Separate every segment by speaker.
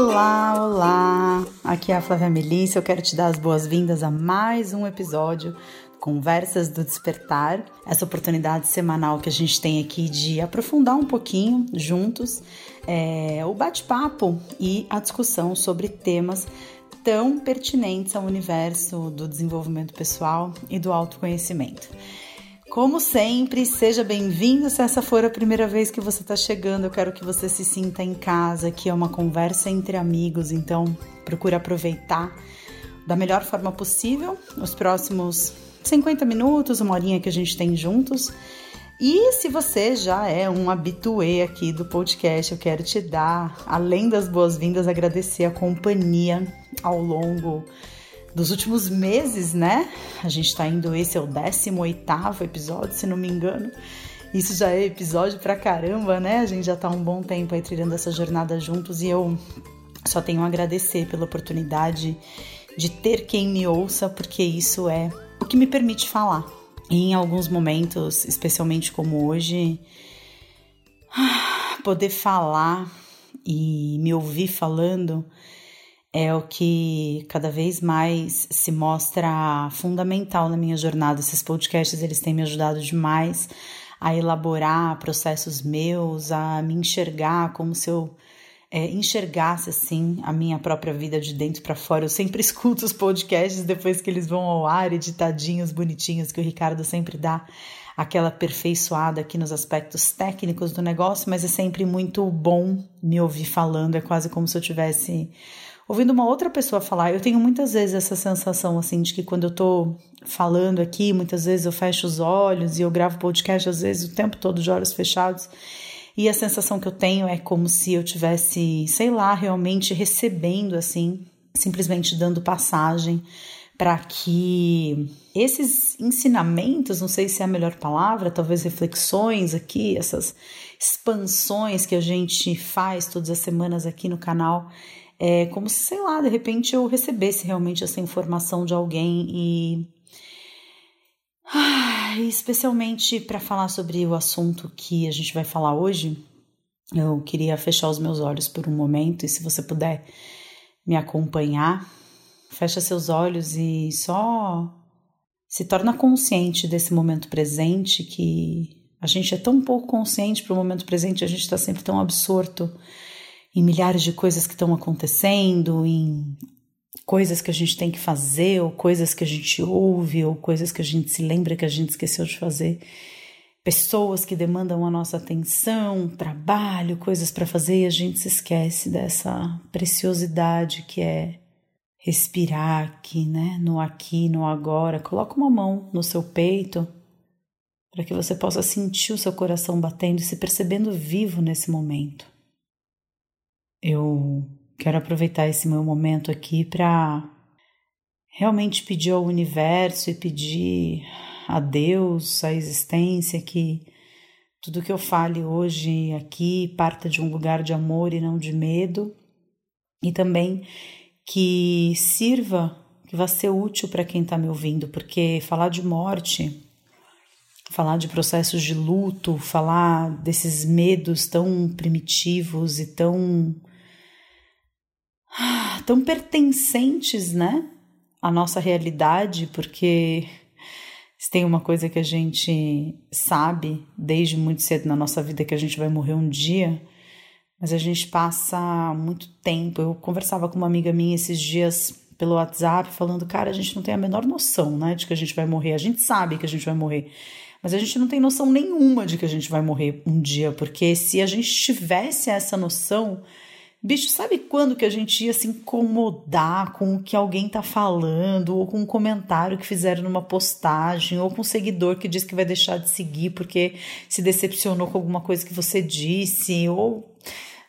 Speaker 1: Olá, olá! Aqui é a Flávia Melissa. Eu quero te dar as boas-vindas a mais um episódio Conversas do Despertar, essa oportunidade semanal que a gente tem aqui de aprofundar um pouquinho juntos é, o bate-papo e a discussão sobre temas tão pertinentes ao universo do desenvolvimento pessoal e do autoconhecimento. Como sempre, seja bem-vindo. Se essa for a primeira vez que você está chegando, eu quero que você se sinta em casa. Aqui é uma conversa entre amigos, então procure aproveitar da melhor forma possível os próximos 50 minutos, uma horinha que a gente tem juntos. E se você já é um habituê aqui do podcast, eu quero te dar, além das boas-vindas, agradecer a companhia ao longo dos últimos meses, né? A gente tá indo, esse é o 18 episódio, se não me engano. Isso já é episódio pra caramba, né? A gente já tá um bom tempo aí trilhando essa jornada juntos e eu só tenho a agradecer pela oportunidade de ter quem me ouça, porque isso é o que me permite falar. E em alguns momentos, especialmente como hoje, poder falar e me ouvir falando é o que cada vez mais se mostra fundamental na minha jornada. Esses podcasts eles têm me ajudado demais a elaborar processos meus, a me enxergar como se eu é, enxergasse assim a minha própria vida de dentro para fora. Eu sempre escuto os podcasts depois que eles vão ao ar, editadinhos, bonitinhos, que o Ricardo sempre dá aquela aperfeiçoada aqui nos aspectos técnicos do negócio, mas é sempre muito bom me ouvir falando. É quase como se eu tivesse ouvindo uma outra pessoa falar, eu tenho muitas vezes essa sensação assim de que quando eu tô falando aqui, muitas vezes eu fecho os olhos e eu gravo podcast às vezes o tempo todo de olhos fechados. E a sensação que eu tenho é como se eu tivesse, sei lá, realmente recebendo assim, simplesmente dando passagem para que esses ensinamentos, não sei se é a melhor palavra, talvez reflexões aqui, essas expansões que a gente faz todas as semanas aqui no canal, é como se, sei lá, de repente eu recebesse realmente essa informação de alguém e. Especialmente para falar sobre o assunto que a gente vai falar hoje, eu queria fechar os meus olhos por um momento e se você puder me acompanhar, fecha seus olhos e só se torna consciente desse momento presente que a gente é tão pouco consciente para o momento presente, a gente está sempre tão absorto em milhares de coisas que estão acontecendo, em coisas que a gente tem que fazer, ou coisas que a gente ouve, ou coisas que a gente se lembra que a gente esqueceu de fazer. Pessoas que demandam a nossa atenção, trabalho, coisas para fazer, e a gente se esquece dessa preciosidade que é respirar aqui, né? No aqui, no agora. Coloca uma mão no seu peito para que você possa sentir o seu coração batendo e se percebendo vivo nesse momento. Eu quero aproveitar esse meu momento aqui para realmente pedir ao universo e pedir a Deus, a existência, que tudo que eu fale hoje aqui parta de um lugar de amor e não de medo, e também que sirva, que vá ser útil para quem está me ouvindo, porque falar de morte falar de processos de luto, falar desses medos tão primitivos e tão tão pertencentes, né, à nossa realidade, porque se tem uma coisa que a gente sabe desde muito cedo na nossa vida que a gente vai morrer um dia, mas a gente passa muito tempo. Eu conversava com uma amiga minha esses dias pelo WhatsApp falando, cara, a gente não tem a menor noção, né, de que a gente vai morrer. A gente sabe que a gente vai morrer, mas a gente não tem noção nenhuma de que a gente vai morrer um dia, porque se a gente tivesse essa noção, Bicho, sabe quando que a gente ia se incomodar com o que alguém tá falando, ou com um comentário que fizeram numa postagem, ou com um seguidor que diz que vai deixar de seguir porque se decepcionou com alguma coisa que você disse, ou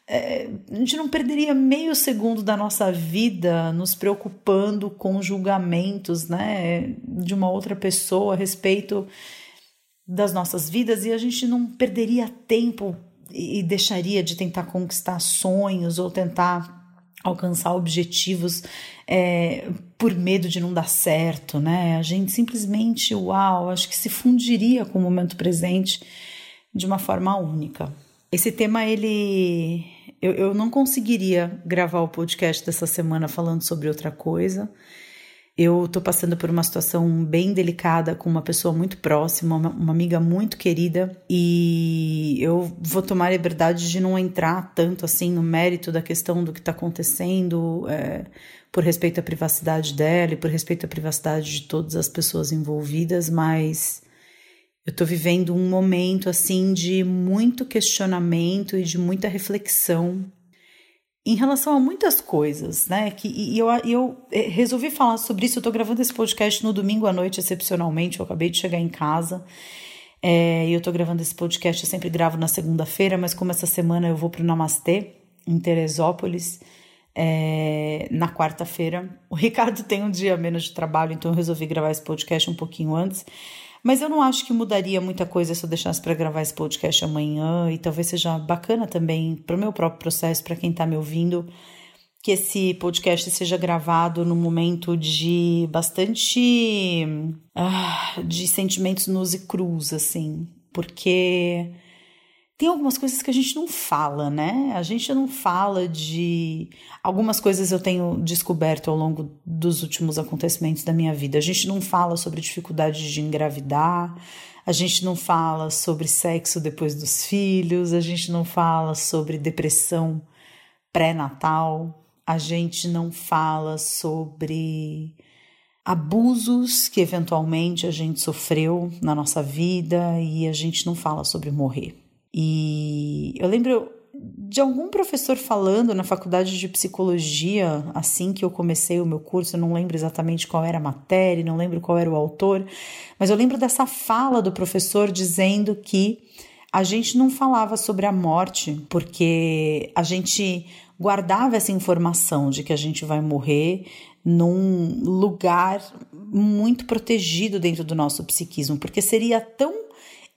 Speaker 1: é, a gente não perderia meio segundo da nossa vida nos preocupando com julgamentos, né, de uma outra pessoa a respeito das nossas vidas e a gente não perderia tempo e deixaria de tentar conquistar sonhos ou tentar alcançar objetivos é, por medo de não dar certo, né? A gente simplesmente, uau, acho que se fundiria com o momento presente de uma forma única. Esse tema, ele. Eu, eu não conseguiria gravar o podcast dessa semana falando sobre outra coisa. Eu estou passando por uma situação bem delicada com uma pessoa muito próxima, uma, uma, amiga muito querida, e eu vou tomar a liberdade de não entrar tanto assim no mérito da questão do que está acontecendo, é, por respeito à privacidade dela e por respeito à privacidade de todas as pessoas envolvidas, mas eu estou vivendo um momento assim de muito questionamento e de muita reflexão em relação a muitas coisas, né? Que, e eu, eu eh, resolvi falar sobre isso. Eu tô gravando esse podcast no domingo à noite, excepcionalmente. Eu acabei de chegar em casa. É, e eu tô gravando esse podcast, eu sempre gravo na segunda-feira, mas como essa semana eu vou pro Namastê, em Teresópolis, é, na quarta-feira. O Ricardo tem um dia menos de trabalho, então eu resolvi gravar esse podcast um pouquinho antes. Mas eu não acho que mudaria muita coisa se eu deixasse para gravar esse podcast amanhã e talvez seja bacana também para o meu próprio processo, para quem está me ouvindo, que esse podcast seja gravado num momento de bastante ah, de sentimentos nus e cruz, assim, porque tem algumas coisas que a gente não fala, né? A gente não fala de. Algumas coisas eu tenho descoberto ao longo dos últimos acontecimentos da minha vida. A gente não fala sobre dificuldade de engravidar, a gente não fala sobre sexo depois dos filhos, a gente não fala sobre depressão pré-natal, a gente não fala sobre abusos que eventualmente a gente sofreu na nossa vida e a gente não fala sobre morrer. E eu lembro de algum professor falando na faculdade de psicologia, assim que eu comecei o meu curso, eu não lembro exatamente qual era a matéria, não lembro qual era o autor, mas eu lembro dessa fala do professor dizendo que a gente não falava sobre a morte porque a gente guardava essa informação de que a gente vai morrer num lugar muito protegido dentro do nosso psiquismo, porque seria tão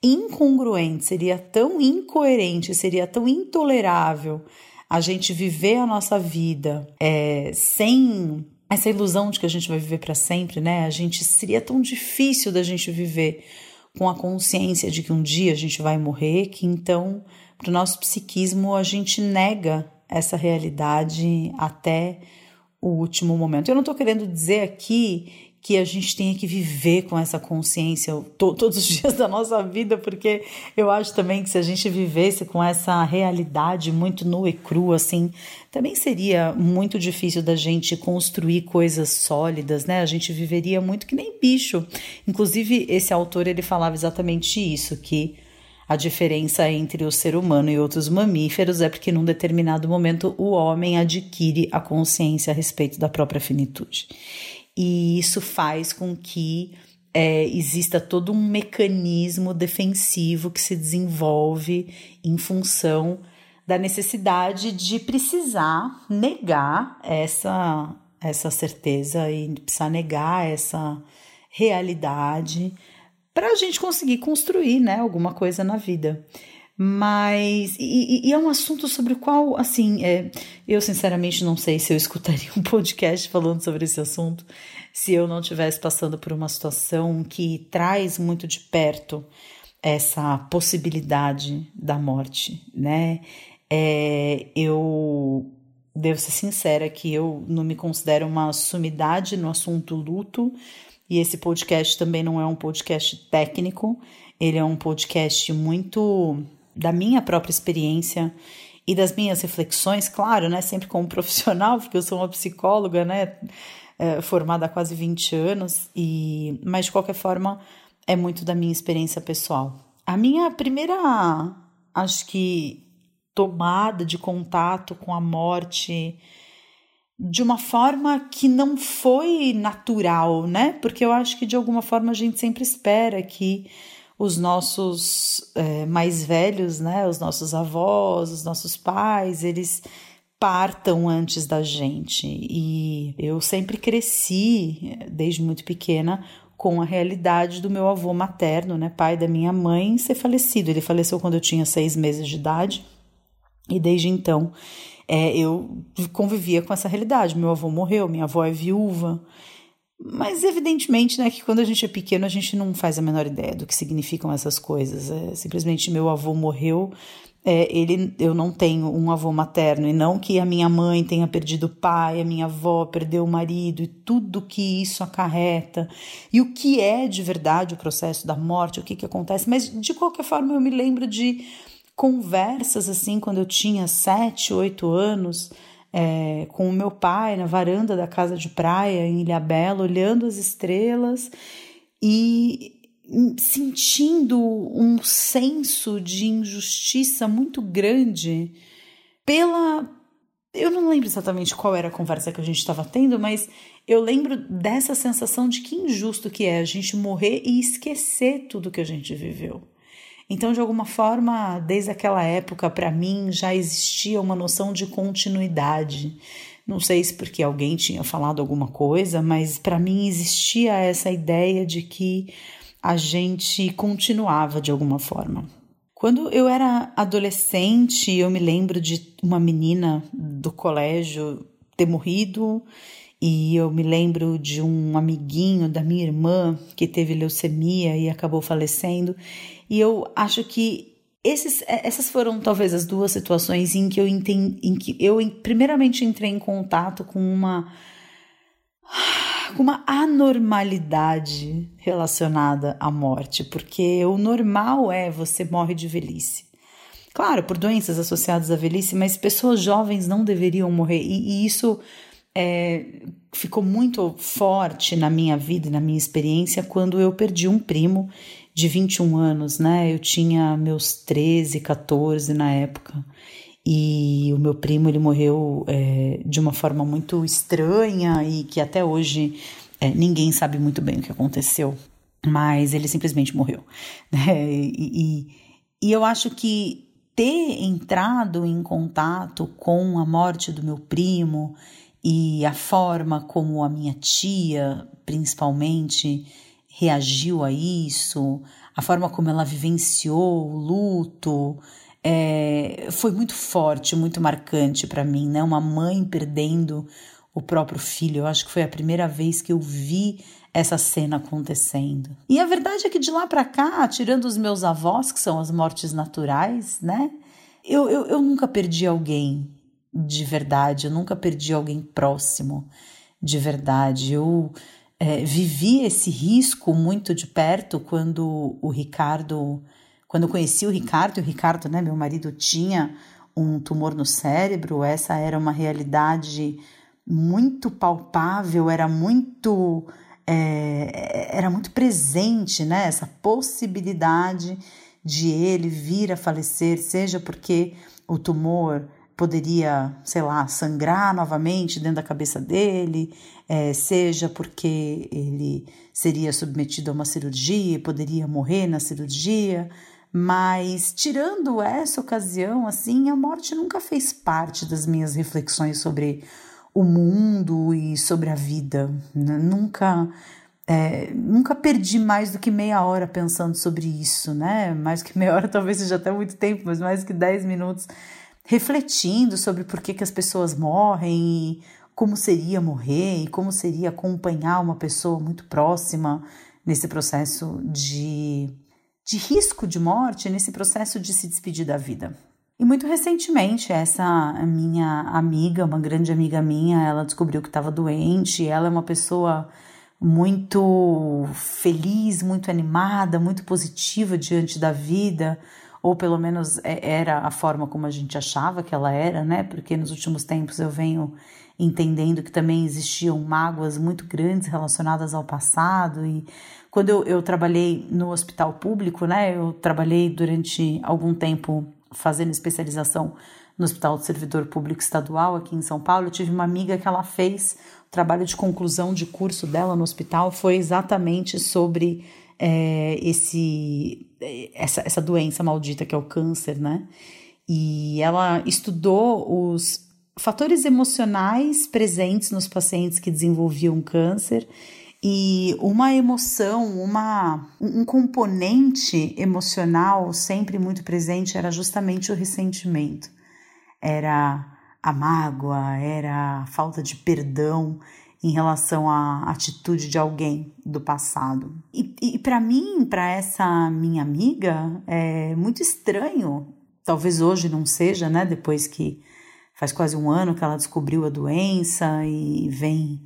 Speaker 1: incongruente, seria tão incoerente, seria tão intolerável a gente viver a nossa vida é, sem essa ilusão de que a gente vai viver para sempre, né? A gente seria tão difícil da gente viver com a consciência de que um dia a gente vai morrer, que então, para o nosso psiquismo, a gente nega essa realidade até o último momento. Eu não estou querendo dizer aqui que a gente tenha que viver com essa consciência to todos os dias da nossa vida, porque eu acho também que se a gente vivesse com essa realidade muito nua e crua, assim, também seria muito difícil da gente construir coisas sólidas, né? A gente viveria muito que nem bicho. Inclusive, esse autor ele falava exatamente isso, que a diferença entre o ser humano e outros mamíferos é porque, num determinado momento, o homem adquire a consciência a respeito da própria finitude e isso faz com que é, exista todo um mecanismo defensivo que se desenvolve em função da necessidade de precisar negar essa, essa certeza e precisar negar essa realidade para a gente conseguir construir né, alguma coisa na vida. Mas, e, e, é um assunto sobre o qual, assim, é, eu sinceramente não sei se eu escutaria um podcast falando sobre esse assunto se eu não estivesse passando por uma situação que traz muito de perto essa possibilidade da morte, né? É, eu devo ser sincera que eu não me considero uma sumidade no assunto luto, e esse podcast também não é um podcast técnico, ele é um podcast muito da minha própria experiência e das minhas reflexões, claro, né? Sempre como profissional, porque eu sou uma psicóloga, né? É, formada há quase 20 anos, e mas de qualquer forma é muito da minha experiência pessoal. A minha primeira, acho que, tomada de contato com a morte de uma forma que não foi natural, né? Porque eu acho que de alguma forma a gente sempre espera que os nossos é, mais velhos, né, os nossos avós, os nossos pais, eles partam antes da gente. E eu sempre cresci, desde muito pequena, com a realidade do meu avô materno, né, pai da minha mãe, ser falecido. Ele faleceu quando eu tinha seis meses de idade. E desde então é, eu convivia com essa realidade. Meu avô morreu, minha avó é viúva. Mas evidentemente, né, que quando a gente é pequeno, a gente não faz a menor ideia do que significam essas coisas. É, simplesmente meu avô morreu é, ele, eu não tenho um avô materno, e não que a minha mãe tenha perdido o pai, a minha avó perdeu o marido, e tudo que isso acarreta, e o que é de verdade o processo da morte, o que, que acontece, mas de qualquer forma eu me lembro de conversas assim, quando eu tinha sete, oito anos, é, com o meu pai na varanda da casa de praia em Ilhabela, olhando as estrelas e sentindo um senso de injustiça muito grande pela. Eu não lembro exatamente qual era a conversa que a gente estava tendo, mas eu lembro dessa sensação de que injusto que é a gente morrer e esquecer tudo que a gente viveu. Então, de alguma forma, desde aquela época, para mim já existia uma noção de continuidade. Não sei se porque alguém tinha falado alguma coisa, mas para mim existia essa ideia de que a gente continuava de alguma forma. Quando eu era adolescente, eu me lembro de uma menina do colégio ter morrido, e eu me lembro de um amiguinho da minha irmã que teve leucemia e acabou falecendo. E eu acho que esses, essas foram talvez as duas situações em que eu entendi, em que eu primeiramente entrei em contato com uma com uma anormalidade relacionada à morte, porque o normal é você morre de velhice. Claro, por doenças associadas à velhice, mas pessoas jovens não deveriam morrer, e, e isso é, ficou muito forte na minha vida e na minha experiência quando eu perdi um primo de 21 anos, né? Eu tinha meus 13, 14 na época. E o meu primo ele morreu é, de uma forma muito estranha e que até hoje é, ninguém sabe muito bem o que aconteceu, mas ele simplesmente morreu. Né? E, e, e eu acho que ter entrado em contato com a morte do meu primo e a forma como a minha tia, principalmente, reagiu a isso, a forma como ela vivenciou o luto, é, foi muito forte, muito marcante para mim, né? Uma mãe perdendo o próprio filho. Eu acho que foi a primeira vez que eu vi essa cena acontecendo. E a verdade é que de lá para cá, tirando os meus avós, que são as mortes naturais, né? Eu, eu, eu nunca perdi alguém de verdade, eu nunca perdi alguém próximo de verdade. Eu é, vivi esse risco muito de perto quando o Ricardo quando eu conheci o Ricardo, o Ricardo, né, meu marido, tinha um tumor no cérebro, essa era uma realidade muito palpável, era muito é, era muito presente, né? Essa possibilidade de ele vir a falecer, seja porque o tumor poderia, sei lá, sangrar novamente dentro da cabeça dele, é, seja porque ele seria submetido a uma cirurgia e poderia morrer na cirurgia. Mas tirando essa ocasião, assim, a morte nunca fez parte das minhas reflexões sobre o mundo e sobre a vida. Né? Nunca é, nunca perdi mais do que meia hora pensando sobre isso, né? Mais que meia hora talvez seja até muito tempo, mas mais que dez minutos refletindo sobre por que, que as pessoas morrem e como seria morrer e como seria acompanhar uma pessoa muito próxima nesse processo de de risco de morte nesse processo de se despedir da vida. E muito recentemente, essa minha amiga, uma grande amiga minha, ela descobriu que estava doente. Ela é uma pessoa muito feliz, muito animada, muito positiva diante da vida, ou pelo menos é, era a forma como a gente achava que ela era, né? Porque nos últimos tempos eu venho entendendo que também existiam mágoas muito grandes relacionadas ao passado e quando eu, eu trabalhei no hospital público, né, eu trabalhei durante algum tempo fazendo especialização no Hospital do Servidor Público Estadual aqui em São Paulo. Eu tive uma amiga que ela fez o trabalho de conclusão de curso dela no hospital foi exatamente sobre é, esse essa, essa doença maldita que é o câncer, né? E ela estudou os fatores emocionais presentes nos pacientes que desenvolviam câncer e uma emoção, uma, um componente emocional sempre muito presente era justamente o ressentimento. Era a mágoa, era a falta de perdão em relação à atitude de alguém do passado. E, e para mim, para essa minha amiga, é muito estranho Talvez hoje não seja, né? Depois que faz quase um ano que ela descobriu a doença e vem,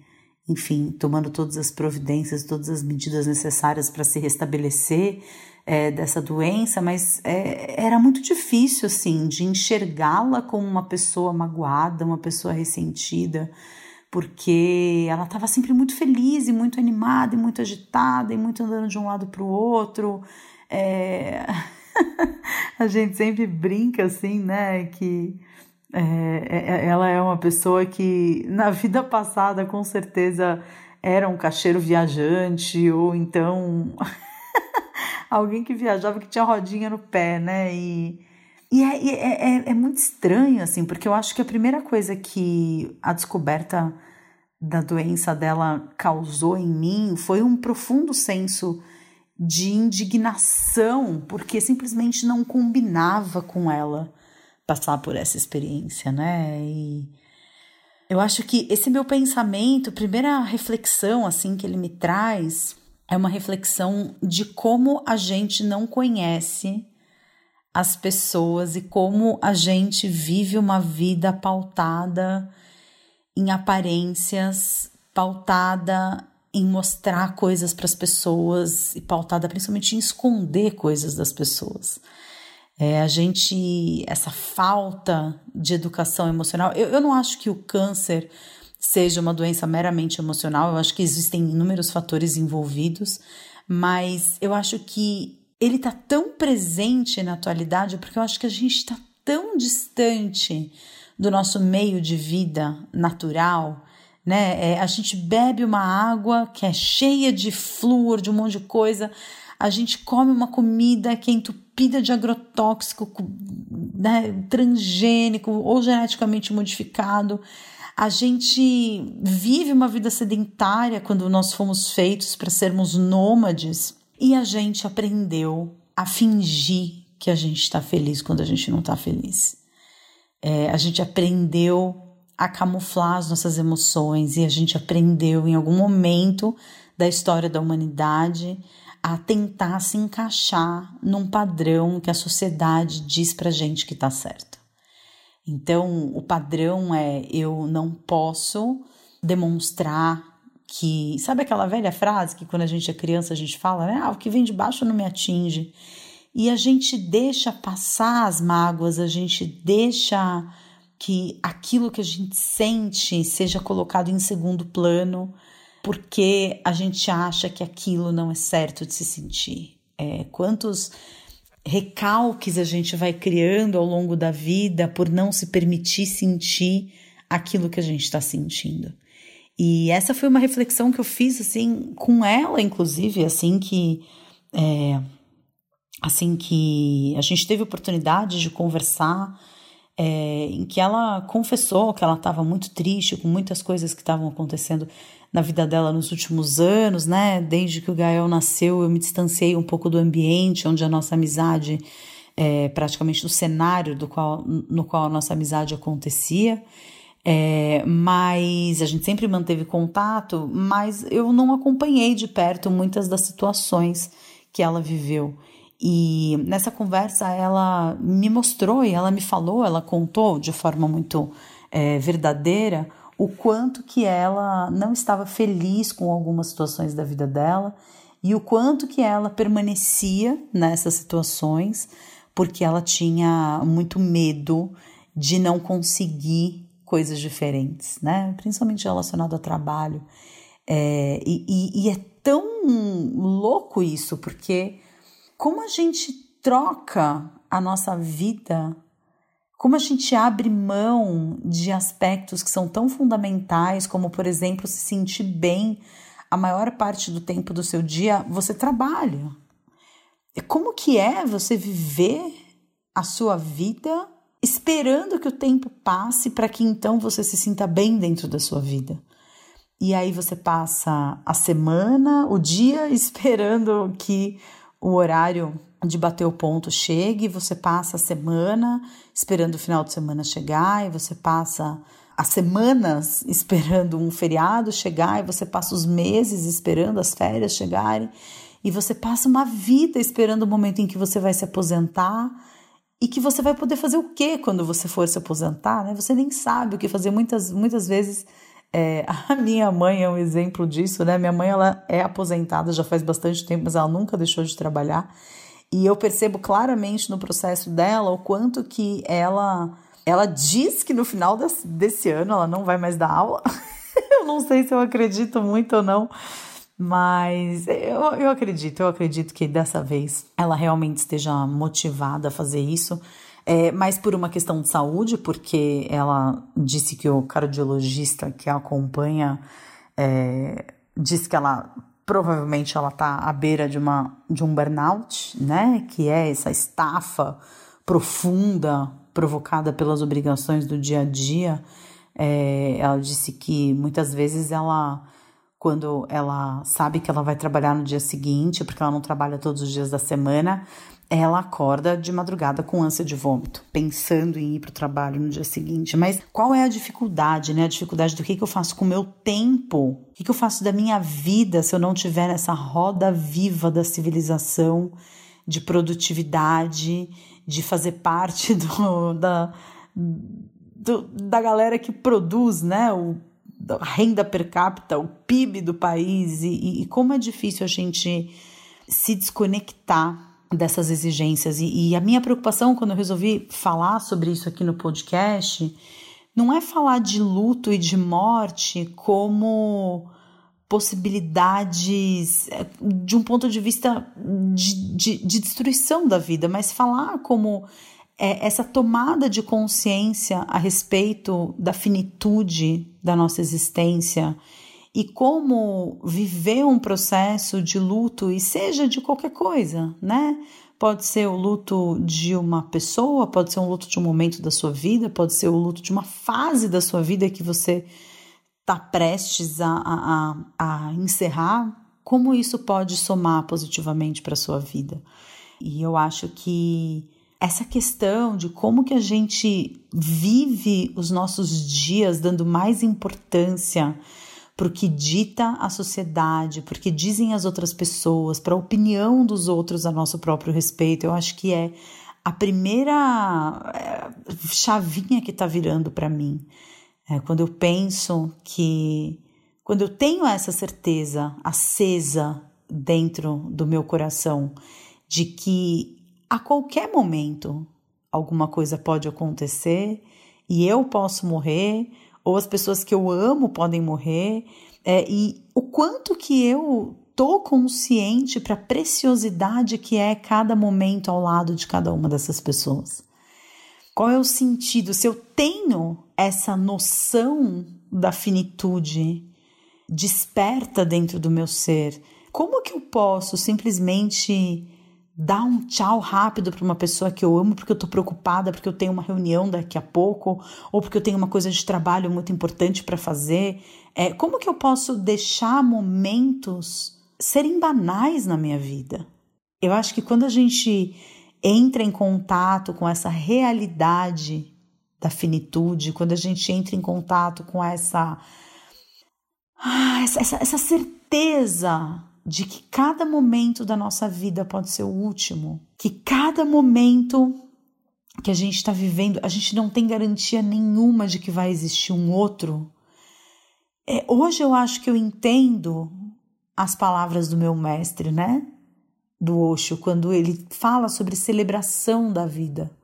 Speaker 1: enfim, tomando todas as providências, todas as medidas necessárias para se restabelecer é, dessa doença, mas é, era muito difícil, assim, de enxergá-la como uma pessoa magoada, uma pessoa ressentida, porque ela estava sempre muito feliz e muito animada e muito agitada e muito andando de um lado para o outro. É... a gente sempre brinca assim, né, que é, é, é, ela é uma pessoa que na vida passada com certeza era um cacheiro viajante ou então alguém que viajava que tinha rodinha no pé, né? E, e é, é, é, é, muito estranho, assim, porque eu acho que a primeira coisa que a descoberta da doença dela causou em mim foi um profundo senso de indignação, porque simplesmente não combinava com ela passar por essa experiência, né? E eu acho que esse meu pensamento, primeira reflexão assim que ele me traz, é uma reflexão de como a gente não conhece as pessoas e como a gente vive uma vida pautada em aparências, pautada em mostrar coisas para as pessoas e pautada principalmente em esconder coisas das pessoas. É, a gente, essa falta de educação emocional, eu, eu não acho que o câncer seja uma doença meramente emocional, eu acho que existem inúmeros fatores envolvidos, mas eu acho que ele está tão presente na atualidade porque eu acho que a gente está tão distante do nosso meio de vida natural, né? É, a gente bebe uma água que é cheia de flúor, de um monte de coisa, a gente come uma comida que é entupida de agrotóxico, né, transgênico ou geneticamente modificado. A gente vive uma vida sedentária quando nós fomos feitos para sermos nômades e a gente aprendeu a fingir que a gente está feliz quando a gente não está feliz. É, a gente aprendeu a camuflar as nossas emoções e a gente aprendeu em algum momento da história da humanidade a tentar se encaixar num padrão que a sociedade diz pra gente que tá certo. Então, o padrão é eu não posso demonstrar que. Sabe aquela velha frase que quando a gente é criança a gente fala, né? Ah, o que vem de baixo não me atinge. E a gente deixa passar as mágoas, a gente deixa que aquilo que a gente sente seja colocado em segundo plano, porque a gente acha que aquilo não é certo de se sentir. É, quantos recalques a gente vai criando ao longo da vida por não se permitir sentir aquilo que a gente está sentindo. E essa foi uma reflexão que eu fiz assim com ela, inclusive, assim que é, assim que a gente teve oportunidade de conversar, é, em que ela confessou que ela estava muito triste com muitas coisas que estavam acontecendo na vida dela nos últimos anos, né? Desde que o Gael nasceu, eu me distanciei um pouco do ambiente onde a nossa amizade, é, praticamente no cenário do qual, no qual a nossa amizade acontecia. É, mas a gente sempre manteve contato, mas eu não acompanhei de perto muitas das situações que ela viveu. E nessa conversa ela me mostrou e ela me falou, ela contou de forma muito é, verdadeira o quanto que ela não estava feliz com algumas situações da vida dela e o quanto que ela permanecia nessas situações porque ela tinha muito medo de não conseguir coisas diferentes, né? Principalmente relacionado ao trabalho. É, e, e, e é tão louco isso, porque como a gente troca a nossa vida como a gente abre mão de aspectos que são tão fundamentais, como, por exemplo, se sentir bem a maior parte do tempo do seu dia, você trabalha. Como que é você viver a sua vida esperando que o tempo passe para que então você se sinta bem dentro da sua vida? E aí você passa a semana, o dia esperando que o horário de bater o ponto chegue, você passa a semana esperando o final de semana chegar, e você passa as semanas esperando um feriado chegar, e você passa os meses esperando as férias chegarem, e você passa uma vida esperando o momento em que você vai se aposentar, e que você vai poder fazer o que quando você for se aposentar, né? Você nem sabe o que fazer. Muitas, muitas vezes é, a minha mãe é um exemplo disso, né? Minha mãe ela é aposentada já faz bastante tempo, mas ela nunca deixou de trabalhar. E eu percebo claramente no processo dela o quanto que ela ela diz que no final desse, desse ano ela não vai mais dar aula. eu não sei se eu acredito muito ou não, mas eu, eu acredito, eu acredito que dessa vez ela realmente esteja motivada a fazer isso. É, mas por uma questão de saúde, porque ela disse que o cardiologista que a acompanha é, disse que ela provavelmente ela está à beira de, uma, de um burnout, né? Que é essa estafa profunda provocada pelas obrigações do dia a dia. É, ela disse que muitas vezes ela quando ela sabe que ela vai trabalhar no dia seguinte, porque ela não trabalha todos os dias da semana, ela acorda de madrugada com ânsia de vômito, pensando em ir para o trabalho no dia seguinte. Mas qual é a dificuldade, né? A dificuldade do que, que eu faço com o meu tempo? O que, que eu faço da minha vida se eu não tiver nessa roda viva da civilização, de produtividade, de fazer parte do, da, do, da galera que produz, né? O da renda per capita, o PIB do país e, e como é difícil a gente se desconectar dessas exigências. E, e, a minha preocupação quando eu resolvi falar sobre isso aqui no podcast não é falar de luto e de morte como possibilidades é, de um ponto de vista de, de, de destruição da vida, mas falar como é essa tomada de consciência a respeito da finitude da nossa existência e como viver um processo de luto, e seja de qualquer coisa, né? Pode ser o luto de uma pessoa, pode ser um luto de um momento da sua vida, pode ser o luto de uma fase da sua vida que você está prestes a, a, a encerrar. Como isso pode somar positivamente para a sua vida? E eu acho que essa questão de como que a gente vive os nossos dias dando mais importância para o que dita a sociedade, porque dizem as outras pessoas, para a opinião dos outros a nosso próprio respeito, eu acho que é a primeira eh, chavinha que está virando para mim. É, quando eu penso que, quando eu tenho essa certeza acesa dentro do meu coração de que a qualquer momento alguma coisa pode acontecer e eu posso morrer, ou as pessoas que eu amo podem morrer, é, e o quanto que eu tô consciente para a preciosidade que é cada momento ao lado de cada uma dessas pessoas. Qual é o sentido? Se eu tenho essa noção da finitude desperta dentro do meu ser, como que eu posso simplesmente dar um tchau rápido para uma pessoa que eu amo porque eu estou preocupada, porque eu tenho uma reunião daqui a pouco, ou porque eu tenho uma coisa de trabalho muito importante para fazer. É, como que eu posso deixar momentos serem banais na minha vida? Eu acho que quando a gente entra em contato com essa realidade da finitude, quando a gente entra em contato com essa, ah, essa, essa, essa certeza de que cada momento da nossa vida pode ser o último, que cada momento que a gente está vivendo, a gente não tem garantia nenhuma de que vai existir um outro. É, hoje eu acho que eu entendo as palavras do meu mestre, né? Do Osho, quando ele fala sobre celebração da vida.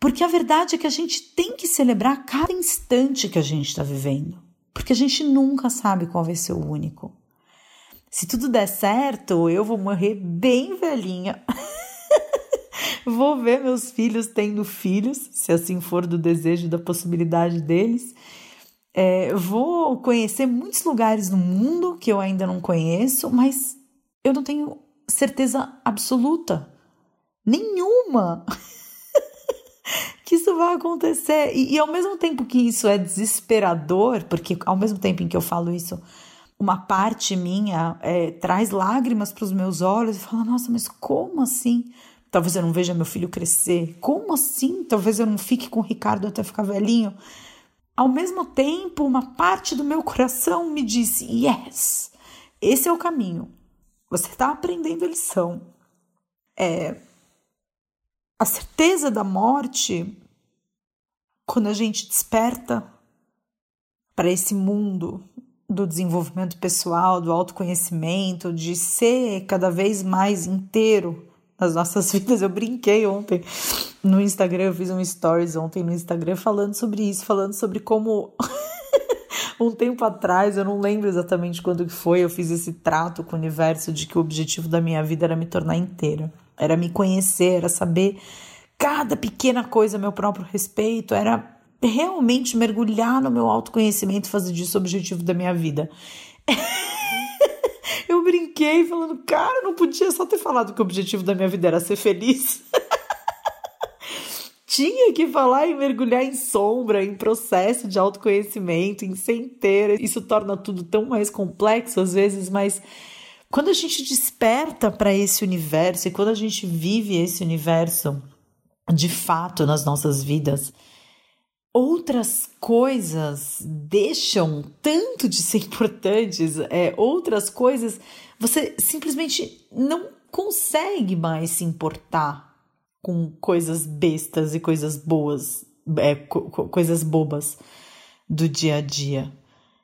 Speaker 1: Porque a verdade é que a gente tem que celebrar cada instante que a gente está vivendo. Porque a gente nunca sabe qual vai ser o único. Se tudo der certo, eu vou morrer bem velhinha. vou ver meus filhos tendo filhos, se assim for do desejo da possibilidade deles. É, vou conhecer muitos lugares no mundo que eu ainda não conheço, mas eu não tenho certeza absoluta nenhuma que isso vai acontecer. E, e ao mesmo tempo que isso é desesperador, porque ao mesmo tempo em que eu falo isso, uma parte minha é, traz lágrimas para os meus olhos e fala: Nossa, mas como assim? Talvez eu não veja meu filho crescer. Como assim? Talvez eu não fique com o Ricardo até ficar velhinho. Ao mesmo tempo, uma parte do meu coração me disse: Yes, esse é o caminho. Você está aprendendo a lição. É, a certeza da morte, quando a gente desperta para esse mundo do desenvolvimento pessoal, do autoconhecimento, de ser cada vez mais inteiro nas nossas vidas. Eu brinquei ontem no Instagram, eu fiz um stories ontem no Instagram falando sobre isso, falando sobre como um tempo atrás, eu não lembro exatamente quando que foi, eu fiz esse trato com o universo de que o objetivo da minha vida era me tornar inteira, era me conhecer, era saber cada pequena coisa a meu próprio respeito, era realmente mergulhar no meu autoconhecimento e fazer disso o objetivo da minha vida. eu brinquei falando, cara, não podia só ter falado que o objetivo da minha vida era ser feliz. tinha que falar e mergulhar em sombra, em processo de autoconhecimento, em ser inteira. Isso torna tudo tão mais complexo às vezes, mas quando a gente desperta para esse universo e quando a gente vive esse universo de fato nas nossas vidas, outras coisas deixam tanto de ser importantes, é, outras coisas você simplesmente não consegue mais se importar com coisas bestas e coisas boas, é, co coisas bobas do dia a dia.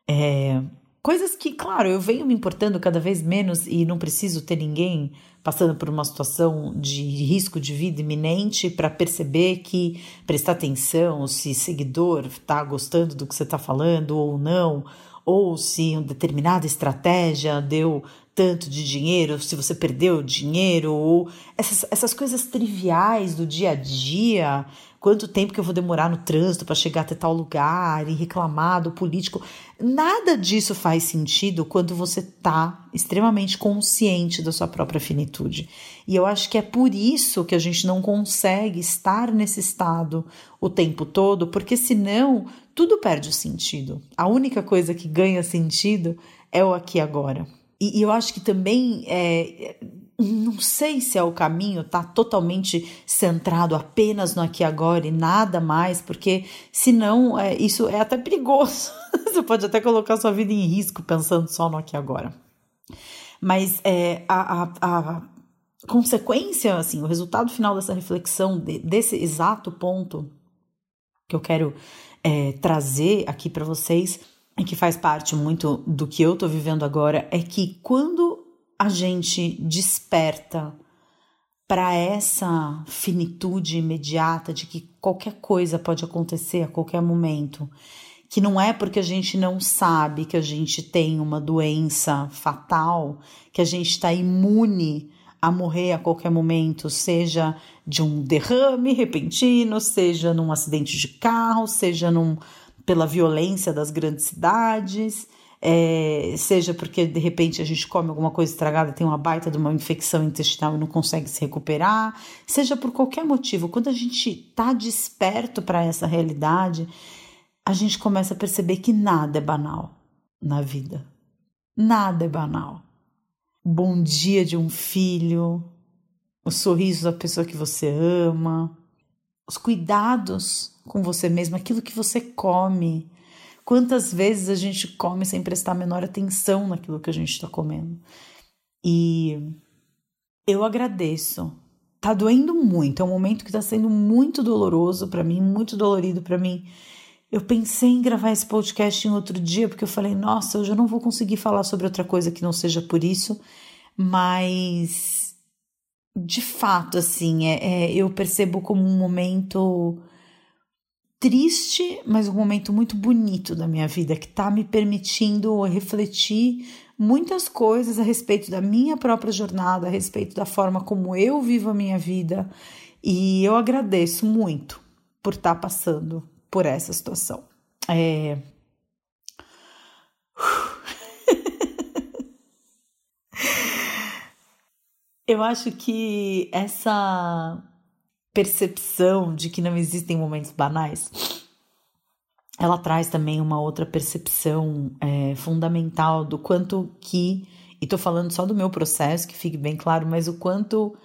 Speaker 1: É, coisas que, claro, eu venho me importando cada vez menos e não preciso ter ninguém passando por uma situação de risco de vida iminente para perceber que prestar atenção se seguidor está gostando do que você está falando ou não, ou se uma determinada estratégia deu tanto de dinheiro, se você perdeu dinheiro, ou essas, essas coisas triviais do dia a dia, quanto tempo que eu vou demorar no trânsito para chegar até tal lugar e reclamar do político. Nada disso faz sentido quando você está extremamente consciente da sua própria finitude. E eu acho que é por isso que a gente não consegue estar nesse estado o tempo todo, porque senão tudo perde o sentido. A única coisa que ganha sentido é o aqui agora. E, e eu acho que também é, não sei se é o caminho, tá totalmente centrado apenas no aqui e agora e nada mais, porque senão é, isso é até perigoso. Você pode até colocar sua vida em risco pensando só no aqui e agora. Mas é, a, a, a consequência, assim, o resultado final dessa reflexão, de, desse exato ponto que eu quero é, trazer aqui para vocês e que faz parte muito do que eu estou vivendo agora é que quando a gente desperta para essa finitude imediata de que qualquer coisa pode acontecer a qualquer momento, que não é porque a gente não sabe que a gente tem uma doença fatal, que a gente está imune a morrer a qualquer momento, seja de um derrame repentino, seja num acidente de carro, seja num pela violência das grandes cidades, é, seja porque de repente a gente come alguma coisa estragada, tem uma baita de uma infecção intestinal e não consegue se recuperar, seja por qualquer motivo, quando a gente está desperto para essa realidade, a gente começa a perceber que nada é banal na vida. Nada é banal. O bom dia de um filho, o sorriso da pessoa que você ama, os cuidados com você mesmo, aquilo que você come. Quantas vezes a gente come sem prestar a menor atenção naquilo que a gente está comendo? E eu agradeço. Tá doendo muito, é um momento que está sendo muito doloroso para mim, muito dolorido para mim. Eu pensei em gravar esse podcast em outro dia, porque eu falei, nossa, eu já não vou conseguir falar sobre outra coisa que não seja por isso, mas de fato, assim, é, é eu percebo como um momento triste, mas um momento muito bonito da minha vida que está me permitindo refletir muitas coisas a respeito da minha própria jornada, a respeito da forma como eu vivo a minha vida. E eu agradeço muito por estar tá passando por essa situação. É... eu acho que essa percepção de que não existem momentos banais, ela traz também uma outra percepção é, fundamental do quanto que, e tô falando só do meu processo, que fique bem claro, mas o quanto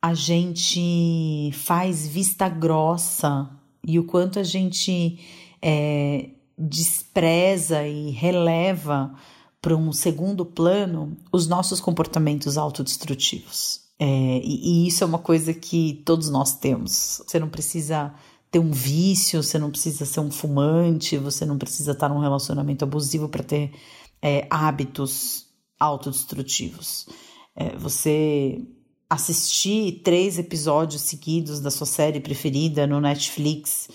Speaker 1: a gente faz vista grossa e o quanto a gente é, despreza e releva para um segundo plano os nossos comportamentos autodestrutivos. É, e, e isso é uma coisa que todos nós temos. Você não precisa ter um vício, você não precisa ser um fumante, você não precisa estar num relacionamento abusivo para ter é, hábitos autodestrutivos. É, você assistir três episódios seguidos da sua série preferida no Netflix,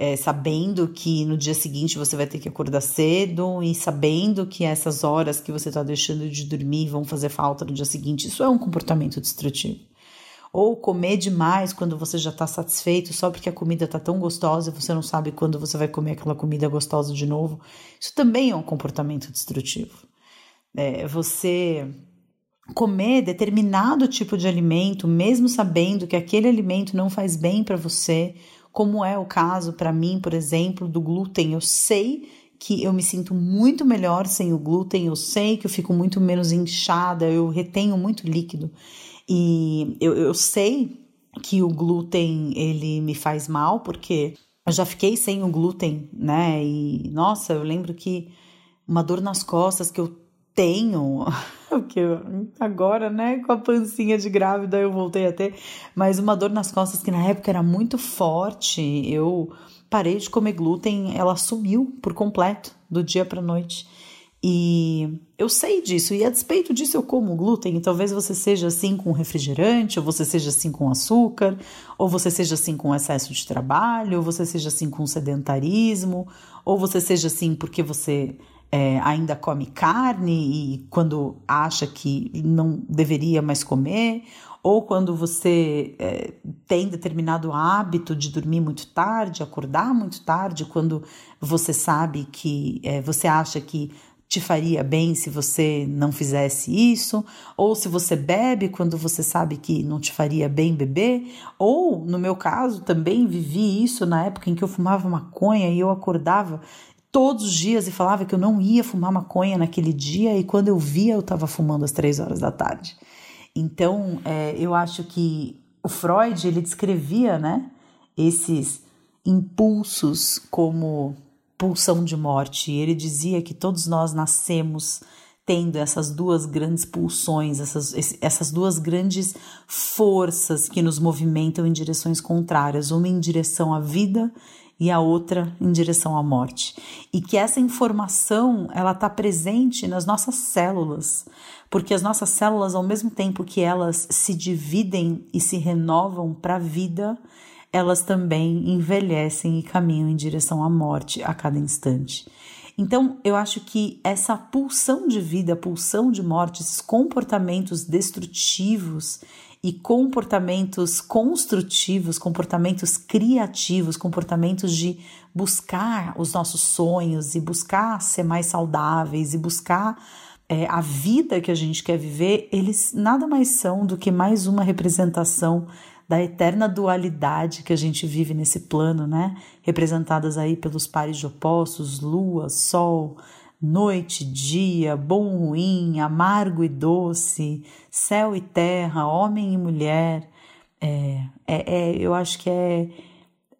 Speaker 1: é, sabendo que no dia seguinte você vai ter que acordar cedo e sabendo que essas horas que você está deixando de dormir vão fazer falta no dia seguinte, isso é um comportamento destrutivo. Ou comer demais quando você já está satisfeito só porque a comida está tão gostosa e você não sabe quando você vai comer aquela comida gostosa de novo. Isso também é um comportamento destrutivo. É, você comer determinado tipo de alimento, mesmo sabendo que aquele alimento não faz bem para você, como é o caso para mim, por exemplo, do glúten. Eu sei que eu me sinto muito melhor sem o glúten, eu sei que eu fico muito menos inchada, eu retenho muito líquido. E eu, eu sei que o glúten ele me faz mal, porque eu já fiquei sem o glúten, né? E nossa, eu lembro que uma dor nas costas que eu tenho, porque agora, né, com a pancinha de grávida eu voltei a ter, mas uma dor nas costas que na época era muito forte. Eu parei de comer glúten, ela sumiu por completo do dia para noite. E eu sei disso, e a despeito disso eu como glúten, e talvez você seja assim com refrigerante, ou você seja assim com açúcar, ou você seja assim com excesso de trabalho, ou você seja assim com sedentarismo, ou você seja assim porque você é, ainda come carne e quando acha que não deveria mais comer, ou quando você é, tem determinado hábito de dormir muito tarde, acordar muito tarde, quando você sabe que é, você acha que te faria bem se você não fizesse isso, ou se você bebe quando você sabe que não te faria bem beber, ou no meu caso também vivi isso na época em que eu fumava maconha e eu acordava todos os dias e falava que eu não ia fumar maconha naquele dia e quando eu via eu estava fumando às três horas da tarde. Então é, eu acho que o Freud ele descrevia, né, esses impulsos como pulsão de morte. Ele dizia que todos nós nascemos tendo essas duas grandes pulsões, essas, essas duas grandes forças que nos movimentam em direções contrárias, uma em direção à vida e a outra em direção à morte. E que essa informação ela está presente nas nossas células, porque as nossas células, ao mesmo tempo que elas se dividem e se renovam para a vida, elas também envelhecem e caminham em direção à morte a cada instante. Então, eu acho que essa pulsão de vida, pulsão de morte, esses comportamentos destrutivos e comportamentos construtivos, comportamentos criativos, comportamentos de buscar os nossos sonhos e buscar ser mais saudáveis e buscar é, a vida que a gente quer viver, eles nada mais são do que mais uma representação da eterna dualidade que a gente vive nesse plano, né? Representadas aí pelos pares de opostos, lua, sol, noite, dia, bom, ruim, amargo e doce, céu e terra, homem e mulher. É, é, é, eu acho que é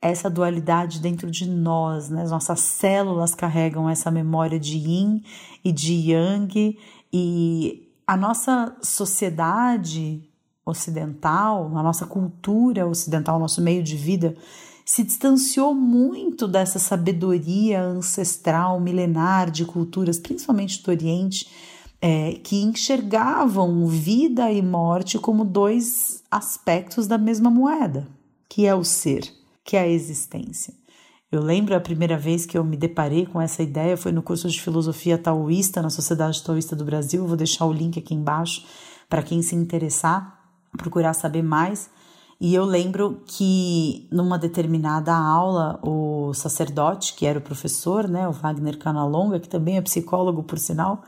Speaker 1: essa dualidade dentro de nós, né? As nossas células carregam essa memória de yin e de yang e a nossa sociedade ocidental, a nossa cultura ocidental, o nosso meio de vida, se distanciou muito dessa sabedoria ancestral, milenar de culturas, principalmente do Oriente, é, que enxergavam vida e morte como dois aspectos da mesma moeda, que é o ser, que é a existência. Eu lembro a primeira vez que eu me deparei com essa ideia foi no curso de filosofia taoísta na Sociedade Taoísta do Brasil. Vou deixar o link aqui embaixo para quem se interessar procurar saber mais. E eu lembro que numa determinada aula, o sacerdote, que era o professor, né, o Wagner Canalonga, que também é psicólogo por sinal,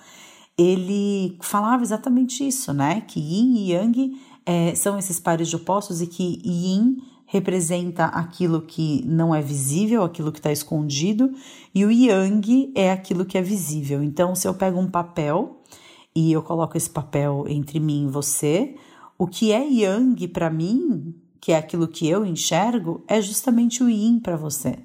Speaker 1: ele falava exatamente isso, né? Que yin e yang é, são esses pares de opostos e que yin representa aquilo que não é visível, aquilo que está escondido, e o yang é aquilo que é visível. Então, se eu pego um papel e eu coloco esse papel entre mim e você, o que é yang para mim, que é aquilo que eu enxergo, é justamente o yin para você.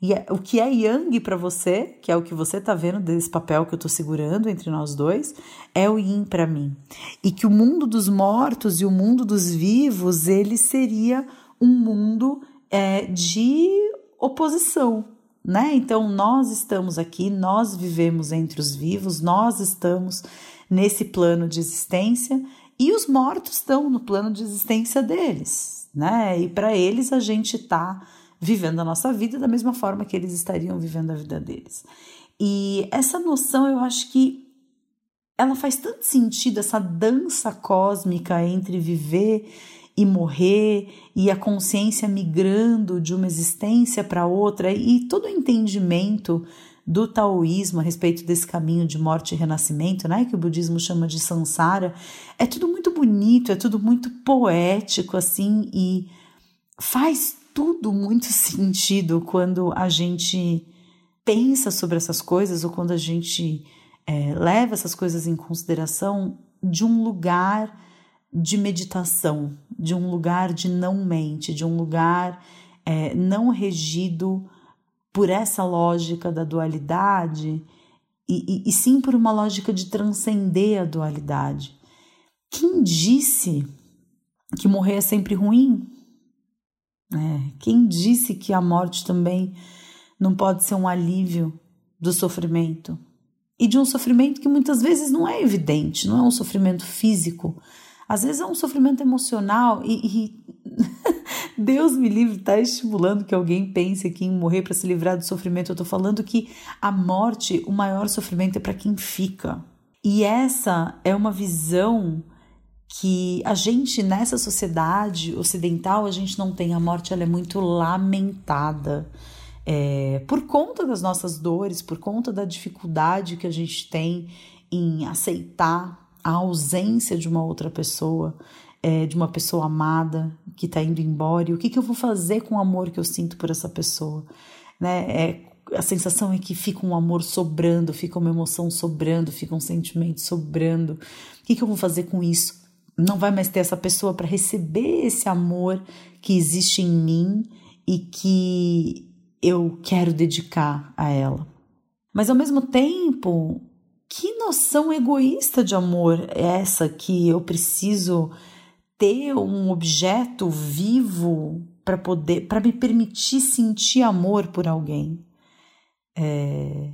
Speaker 1: E é, o que é yang para você, que é o que você tá vendo desse papel que eu tô segurando entre nós dois, é o yin para mim. E que o mundo dos mortos e o mundo dos vivos, ele seria um mundo é, de oposição, né? Então nós estamos aqui, nós vivemos entre os vivos, nós estamos nesse plano de existência e os mortos estão no plano de existência deles, né? E para eles a gente tá vivendo a nossa vida da mesma forma que eles estariam vivendo a vida deles. E essa noção eu acho que ela faz tanto sentido, essa dança cósmica entre viver e morrer, e a consciência migrando de uma existência para outra, e todo o entendimento do taoísmo a respeito desse caminho de morte e renascimento, né, que o budismo chama de samsara, é tudo muito bonito, é tudo muito poético assim e faz tudo muito sentido quando a gente pensa sobre essas coisas ou quando a gente é, leva essas coisas em consideração de um lugar de meditação, de um lugar de não mente, de um lugar é, não regido por essa lógica da dualidade e, e, e sim por uma lógica de transcender a dualidade. Quem disse que morrer é sempre ruim? É, quem disse que a morte também não pode ser um alívio do sofrimento? E de um sofrimento que muitas vezes não é evidente, não é um sofrimento físico, às vezes é um sofrimento emocional e, e Deus me livre, está estimulando que alguém pense aqui em morrer para se livrar do sofrimento. Eu estou falando que a morte, o maior sofrimento é para quem fica. E essa é uma visão que a gente nessa sociedade ocidental a gente não tem a morte ela é muito lamentada é, por conta das nossas dores por conta da dificuldade que a gente tem em aceitar a ausência de uma outra pessoa é, de uma pessoa amada que está indo embora e o que, que eu vou fazer com o amor que eu sinto por essa pessoa né é, a sensação é que fica um amor sobrando, fica uma emoção sobrando, fica um sentimento sobrando. O que, que eu vou fazer com isso? não vai mais ter essa pessoa para receber esse amor que existe em mim e que eu quero dedicar a ela. Mas ao mesmo tempo, que noção egoísta de amor é essa que eu preciso ter um objeto vivo para poder, para me permitir sentir amor por alguém? É,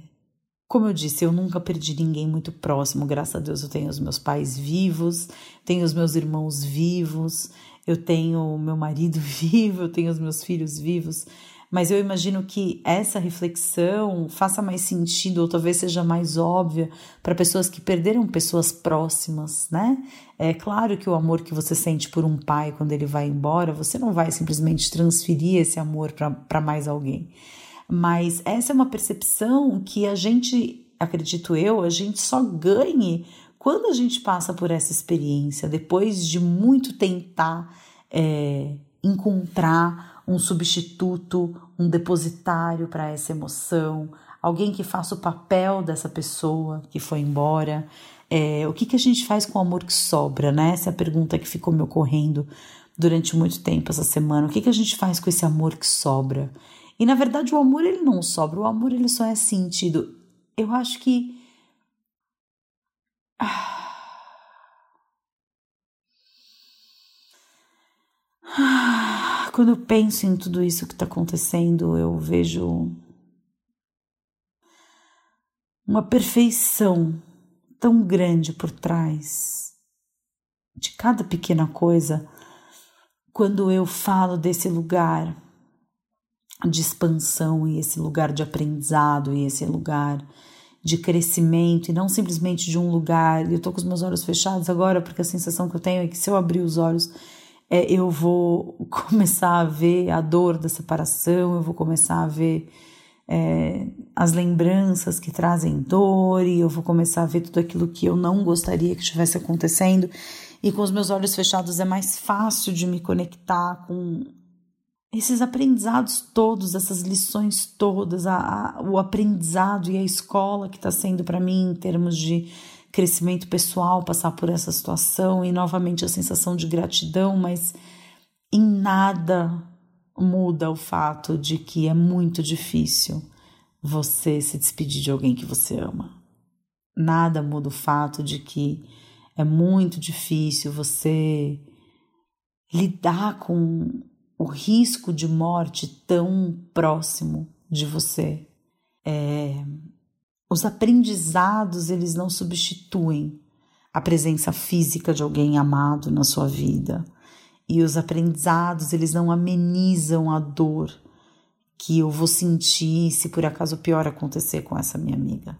Speaker 1: como eu disse, eu nunca perdi ninguém muito próximo, graças a Deus eu tenho os meus pais vivos, tenho os meus irmãos vivos, eu tenho meu marido vivo, eu tenho os meus filhos vivos, mas eu imagino que essa reflexão faça mais sentido ou talvez seja mais óbvia para pessoas que perderam pessoas próximas, né? É claro que o amor que você sente por um pai quando ele vai embora, você não vai simplesmente transferir esse amor para mais alguém. Mas essa é uma percepção que a gente, acredito eu, a gente só ganhe quando a gente passa por essa experiência, depois de muito tentar é, encontrar um substituto, um depositário para essa emoção, alguém que faça o papel dessa pessoa que foi embora. É, o que, que a gente faz com o amor que sobra, né? Essa é a pergunta que ficou me ocorrendo durante muito tempo essa semana. O que, que a gente faz com esse amor que sobra? E na verdade o amor ele não sobra, o amor ele só é sentido. Eu acho que quando eu penso em tudo isso que está acontecendo, eu vejo uma perfeição tão grande por trás de cada pequena coisa. Quando eu falo desse lugar de expansão e esse lugar de aprendizado e esse lugar de crescimento e não simplesmente de um lugar. Eu tô com os meus olhos fechados agora porque a sensação que eu tenho é que se eu abrir os olhos é, eu vou começar a ver a dor da separação, eu vou começar a ver é, as lembranças que trazem dor e eu vou começar a ver tudo aquilo que eu não gostaria que estivesse acontecendo. E com os meus olhos fechados é mais fácil de me conectar com esses aprendizados todos, essas lições todas, a, a, o aprendizado e a escola que está sendo para mim em termos de crescimento pessoal, passar por essa situação e novamente a sensação de gratidão, mas em nada muda o fato de que é muito difícil você se despedir de alguém que você ama. Nada muda o fato de que é muito difícil você lidar com o risco de morte tão próximo de você. É, os aprendizados eles não substituem a presença física de alguém amado na sua vida e os aprendizados eles não amenizam a dor que eu vou sentir se por acaso o pior acontecer com essa minha amiga.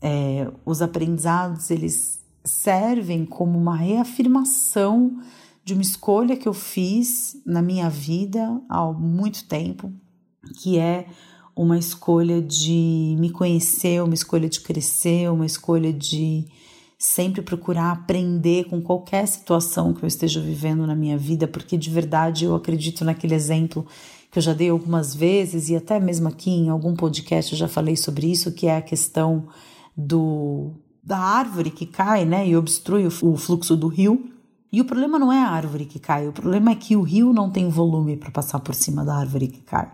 Speaker 1: É, os aprendizados eles servem como uma reafirmação de uma escolha que eu fiz na minha vida há muito tempo, que é uma escolha de me conhecer, uma escolha de crescer, uma escolha de sempre procurar aprender com qualquer situação que eu esteja vivendo na minha vida, porque de verdade eu acredito naquele exemplo que eu já dei algumas vezes e até mesmo aqui em algum podcast eu já falei sobre isso, que é a questão do da árvore que cai, né, e obstrui o, o fluxo do rio. E o problema não é a árvore que cai, o problema é que o rio não tem volume para passar por cima da árvore que cai.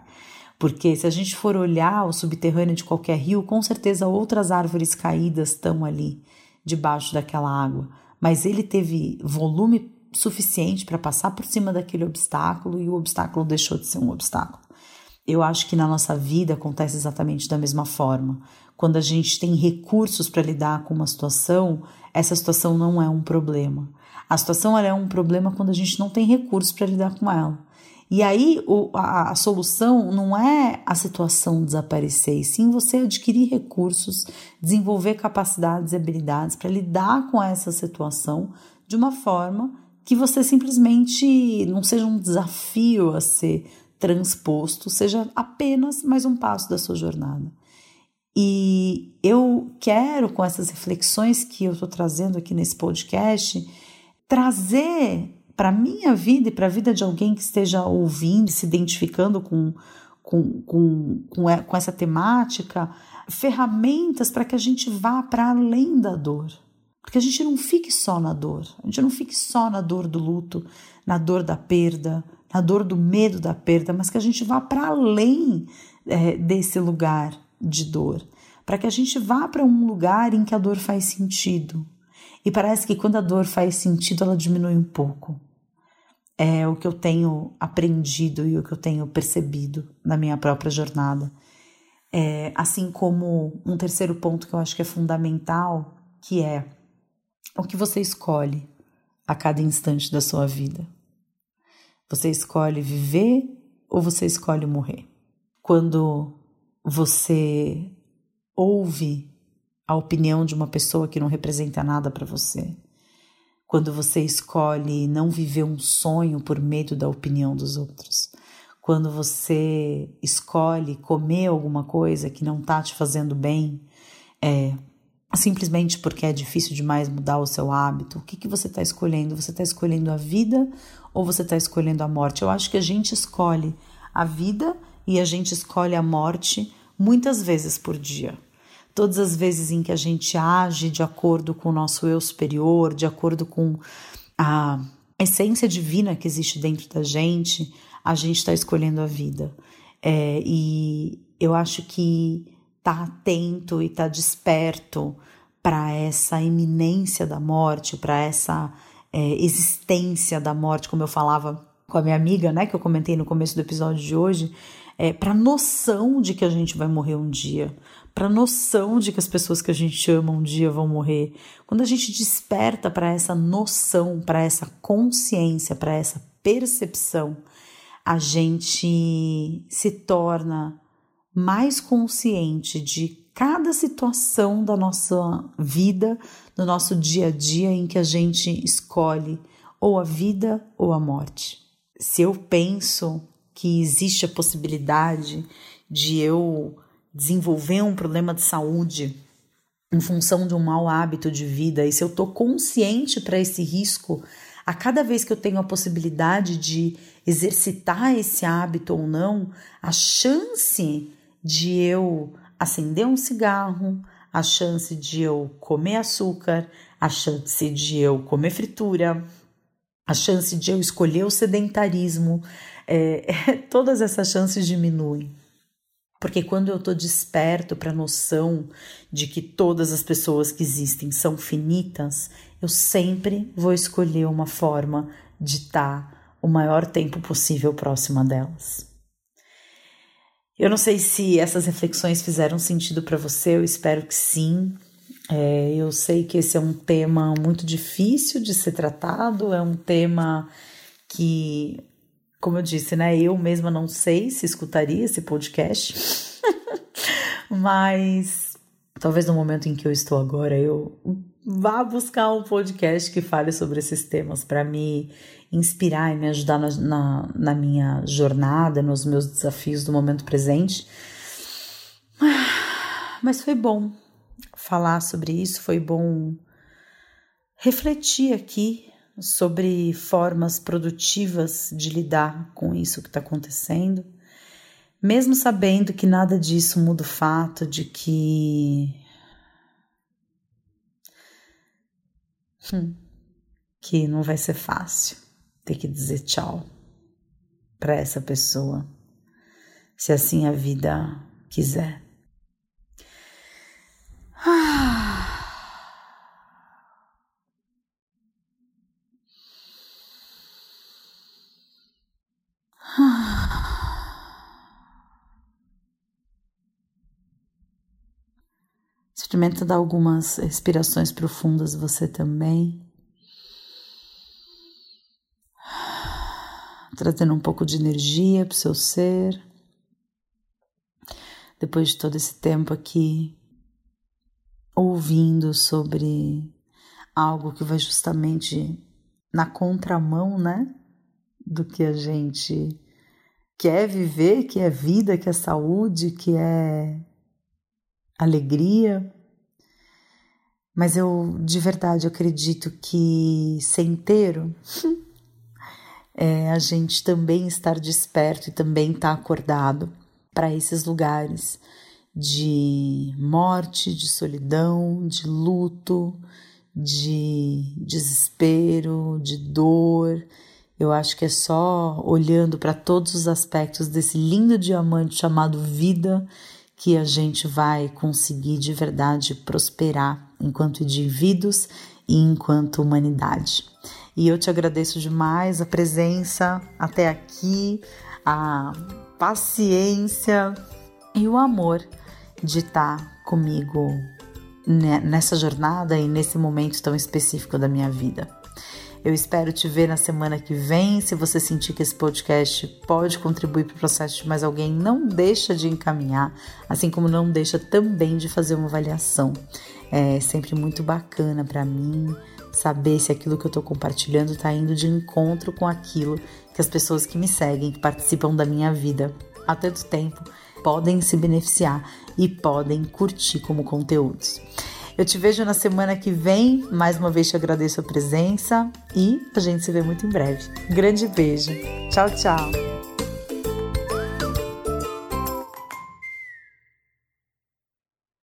Speaker 1: Porque se a gente for olhar o subterrâneo de qualquer rio, com certeza outras árvores caídas estão ali debaixo daquela água, mas ele teve volume suficiente para passar por cima daquele obstáculo e o obstáculo deixou de ser um obstáculo. Eu acho que na nossa vida acontece exatamente da mesma forma. Quando a gente tem recursos para lidar com uma situação, essa situação não é um problema. A situação é um problema quando a gente não tem recursos para lidar com ela. E aí o, a, a, solução não é a situação desaparecer, e sim você adquirir recursos, desenvolver capacidades e habilidades para lidar com essa situação de uma forma que você simplesmente não seja um desafio a ser transposto, seja apenas mais um passo da sua jornada. E eu quero, com essas reflexões que eu estou trazendo aqui nesse podcast, trazer para a minha vida e para a vida de alguém que esteja ouvindo, se identificando com, com, com, com, essa temática, ferramentas para que a gente vá para além da dor. Porque a gente não fique só na dor, a gente não fique só na dor do luto, na dor da perda, na dor do medo da perda, mas que a gente vá para além é, desse lugar de dor, para que a gente vá para um lugar em que a dor faz sentido, e parece que quando a dor faz sentido, ela diminui um pouco. É o que eu tenho aprendido e o que eu tenho percebido na minha própria jornada. É, assim como um terceiro ponto que eu acho que é fundamental, que é o que você escolhe a cada instante da sua vida. Você escolhe viver ou você escolhe morrer? Quando você ouve a opinião de uma pessoa que não representa nada para você. Quando você escolhe não viver um sonho por medo da opinião dos outros. Quando você escolhe comer alguma coisa que não está te fazendo bem, é, simplesmente porque é difícil demais mudar o seu hábito. O que, que você está escolhendo? Você está escolhendo a vida ou você está escolhendo a morte? Eu acho que a gente escolhe a vida e a gente escolhe a morte muitas vezes por dia todas as vezes em que a gente age de acordo com o nosso eu superior, de acordo com a essência divina que existe dentro da gente, a gente está escolhendo a vida. É, e eu acho que tá atento e tá desperto para essa iminência da morte, para essa é, existência da morte, como eu falava com a minha amiga, né, que eu comentei no começo do episódio de hoje, é, para a noção de que a gente vai morrer um dia, para a noção de que as pessoas que a gente ama um dia vão morrer. Quando a gente desperta para essa noção, para essa consciência, para essa percepção, a gente se torna mais consciente de cada situação da nossa vida, do nosso dia a dia em que a gente escolhe ou a vida ou a morte. Se eu penso que existe a possibilidade de eu desenvolver um problema de saúde em função de um mau hábito de vida, e se eu estou consciente para esse risco, a cada vez que eu tenho a possibilidade de exercitar esse hábito ou não, a chance de eu acender um cigarro, a chance de eu comer açúcar, a chance de eu comer fritura, a chance de eu escolher o sedentarismo, é, todas essas chances diminuem. Porque quando eu estou desperto para a noção de que todas as pessoas que existem são finitas, eu sempre vou escolher uma forma de estar tá o maior tempo possível próxima delas. Eu não sei se essas reflexões fizeram sentido para você, eu espero que sim. É, eu sei que esse é um tema muito difícil de ser tratado, é um tema que, como eu disse, né, eu mesma não sei se escutaria esse podcast, mas talvez no momento em que eu estou agora eu vá buscar um podcast que fale sobre esses temas para me inspirar e me ajudar na, na, na minha jornada, nos meus desafios do momento presente. Mas foi bom falar sobre isso, foi bom refletir aqui sobre formas produtivas de lidar com isso que está acontecendo, mesmo sabendo que nada disso muda o fato de que. Hum, que não vai ser fácil ter que dizer tchau para essa pessoa, se assim a vida quiser. Experimenta dar algumas respirações profundas você também. trazendo um pouco de energia para o seu ser. Depois de todo esse tempo aqui, ouvindo sobre algo que vai justamente na contramão, né? Do que a gente quer viver, que é vida, que é saúde, que é alegria. Mas eu de verdade acredito que ser inteiro é a gente também estar desperto e também estar acordado para esses lugares de morte, de solidão, de luto, de desespero, de dor. Eu acho que é só olhando para todos os aspectos desse lindo diamante chamado vida que a gente vai conseguir de verdade prosperar enquanto indivíduos e enquanto humanidade. E eu te agradeço demais a presença até aqui, a paciência e o amor de estar comigo nessa jornada e nesse momento tão específico da minha vida. Eu espero te ver na semana que vem. Se você sentir que esse podcast pode contribuir para o processo de mais alguém, não deixa de encaminhar, assim como não deixa também de fazer uma avaliação. É sempre muito bacana para mim saber se aquilo que eu estou compartilhando está indo de encontro com aquilo que as pessoas que me seguem, que participam da minha vida há tanto tempo, podem se beneficiar e podem curtir como conteúdos. Eu te vejo na semana que vem. Mais uma vez te agradeço a presença e a gente se vê muito em breve. Grande beijo. Tchau, tchau.